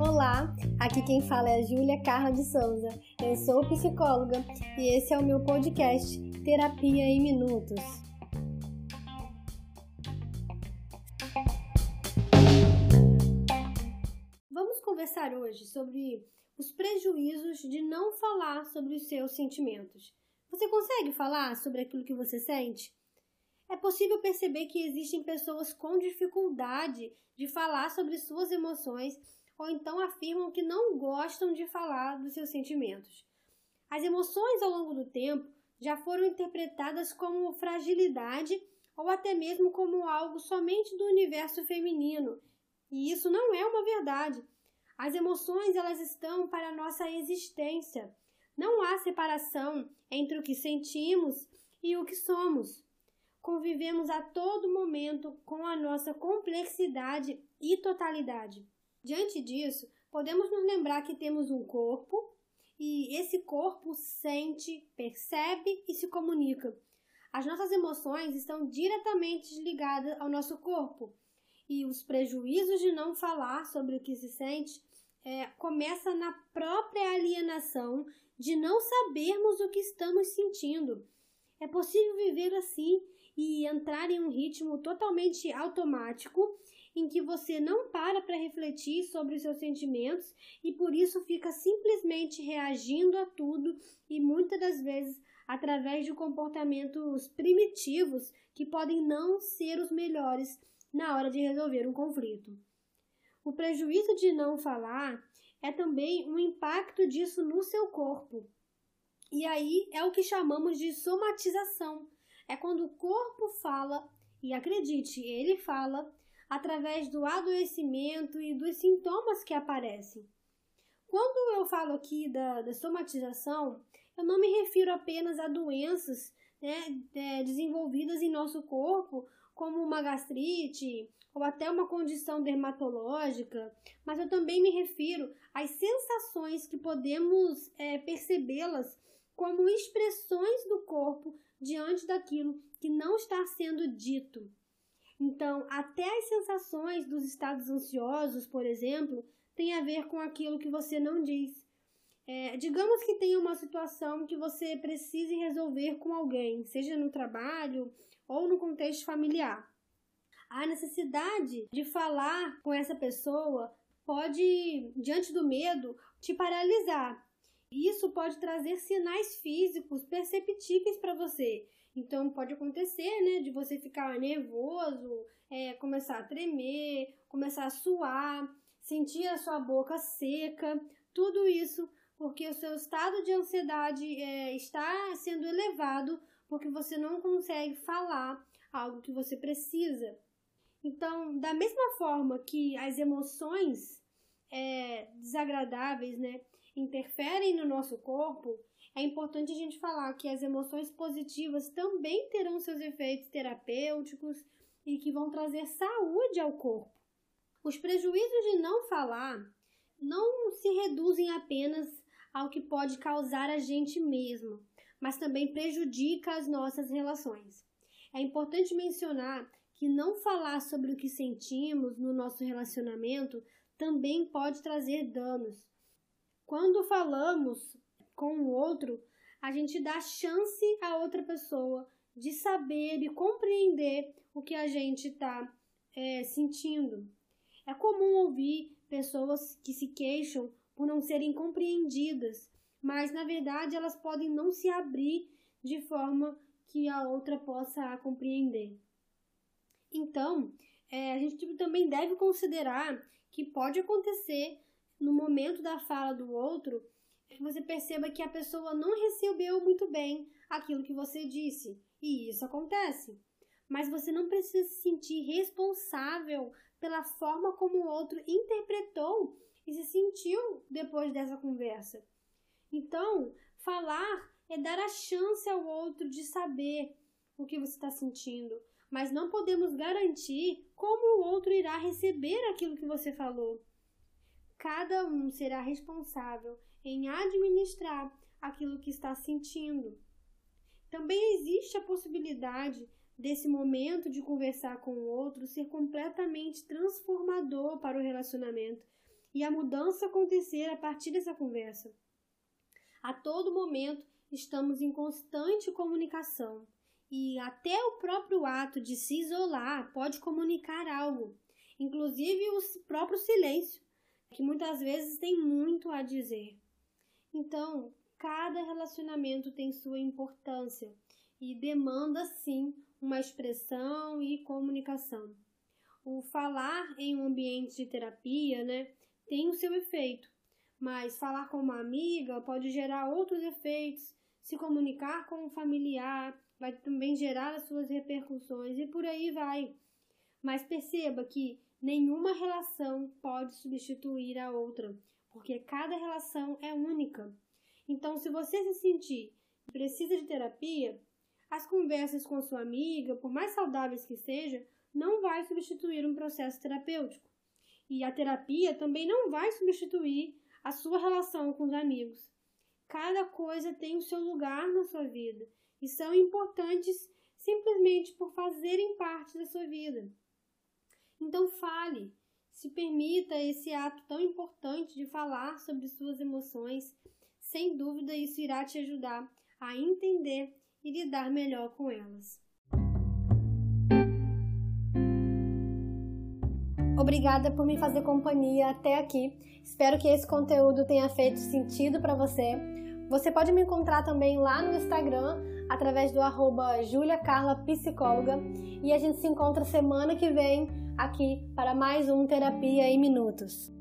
Olá, aqui quem fala é a Júlia Carla de Souza. Eu sou psicóloga e esse é o meu podcast Terapia em Minutos. Vamos conversar hoje sobre os prejuízos de não falar sobre os seus sentimentos. Você consegue falar sobre aquilo que você sente? É possível perceber que existem pessoas com dificuldade de falar sobre suas emoções ou então afirmam que não gostam de falar dos seus sentimentos. As emoções ao longo do tempo já foram interpretadas como fragilidade ou até mesmo como algo somente do universo feminino, e isso não é uma verdade. As emoções elas estão para a nossa existência. Não há separação entre o que sentimos e o que somos. Convivemos a todo momento com a nossa complexidade e totalidade. Diante disso, podemos nos lembrar que temos um corpo e esse corpo sente, percebe e se comunica. As nossas emoções estão diretamente ligadas ao nosso corpo e os prejuízos de não falar sobre o que se sente é, começa na própria alienação de não sabermos o que estamos sentindo. É possível viver assim e entrar em um ritmo totalmente automático em que você não para para refletir sobre os seus sentimentos e por isso fica simplesmente reagindo a tudo e muitas das vezes através de comportamentos primitivos que podem não ser os melhores na hora de resolver um conflito. O prejuízo de não falar é também um impacto disso no seu corpo. E aí é o que chamamos de somatização. É quando o corpo fala, e acredite, ele fala, através do adoecimento e dos sintomas que aparecem. Quando eu falo aqui da, da somatização, eu não me refiro apenas a doenças né, é, desenvolvidas em nosso corpo, como uma gastrite, ou até uma condição dermatológica, mas eu também me refiro às sensações que podemos é, percebê-las como expressões do corpo diante daquilo que não está sendo dito. Então, até as sensações dos estados ansiosos, por exemplo, têm a ver com aquilo que você não diz. É, digamos que tenha uma situação que você precise resolver com alguém, seja no trabalho ou no contexto familiar a necessidade de falar com essa pessoa pode, diante do medo, te paralisar. Isso pode trazer sinais físicos perceptíveis para você. Então pode acontecer, né, de você ficar nervoso, é, começar a tremer, começar a suar, sentir a sua boca seca, tudo isso porque o seu estado de ansiedade é, está sendo elevado porque você não consegue falar algo que você precisa. Então, da mesma forma que as emoções é, desagradáveis, né, interferem no nosso corpo, é importante a gente falar que as emoções positivas também terão seus efeitos terapêuticos e que vão trazer saúde ao corpo. Os prejuízos de não falar não se reduzem apenas ao que pode causar a gente mesmo, mas também prejudica as nossas relações. É importante mencionar que não falar sobre o que sentimos no nosso relacionamento também pode trazer danos. Quando falamos com o outro, a gente dá chance a outra pessoa de saber e compreender o que a gente está é, sentindo. É comum ouvir pessoas que se queixam por não serem compreendidas, mas na verdade elas podem não se abrir de forma que a outra possa compreender. Então, é, a gente também deve considerar que pode acontecer no momento da fala do outro você perceba que a pessoa não recebeu muito bem aquilo que você disse. E isso acontece. Mas você não precisa se sentir responsável pela forma como o outro interpretou e se sentiu depois dessa conversa. Então, falar é dar a chance ao outro de saber o que você está sentindo, mas não podemos garantir como o outro irá receber aquilo que você falou. Cada um será responsável em administrar aquilo que está sentindo. Também existe a possibilidade desse momento de conversar com o outro ser completamente transformador para o relacionamento e a mudança acontecer a partir dessa conversa. A todo momento estamos em constante comunicação e até o próprio ato de se isolar pode comunicar algo, inclusive o próprio silêncio, que muitas vezes tem muito a dizer. Então, cada relacionamento tem sua importância e demanda sim uma expressão e comunicação. O falar em um ambiente de terapia, né, tem o seu efeito, mas falar com uma amiga pode gerar outros efeitos, se comunicar com um familiar vai também gerar as suas repercussões e por aí vai. Mas perceba que nenhuma relação pode substituir a outra, porque cada relação é única. Então, se você se sentir que precisa de terapia, as conversas com sua amiga, por mais saudáveis que sejam, não vai substituir um processo terapêutico. E a terapia também não vai substituir a sua relação com os amigos. Cada coisa tem o seu lugar na sua vida e são importantes simplesmente por fazerem parte da sua vida. Então fale, se permita esse ato tão importante de falar sobre suas emoções. Sem dúvida, isso irá te ajudar a entender e lidar melhor com elas. Obrigada por me fazer companhia até aqui. Espero que esse conteúdo tenha feito sentido para você. Você pode me encontrar também lá no Instagram através do arroba e a gente se encontra semana que vem aqui para mais um Terapia em Minutos.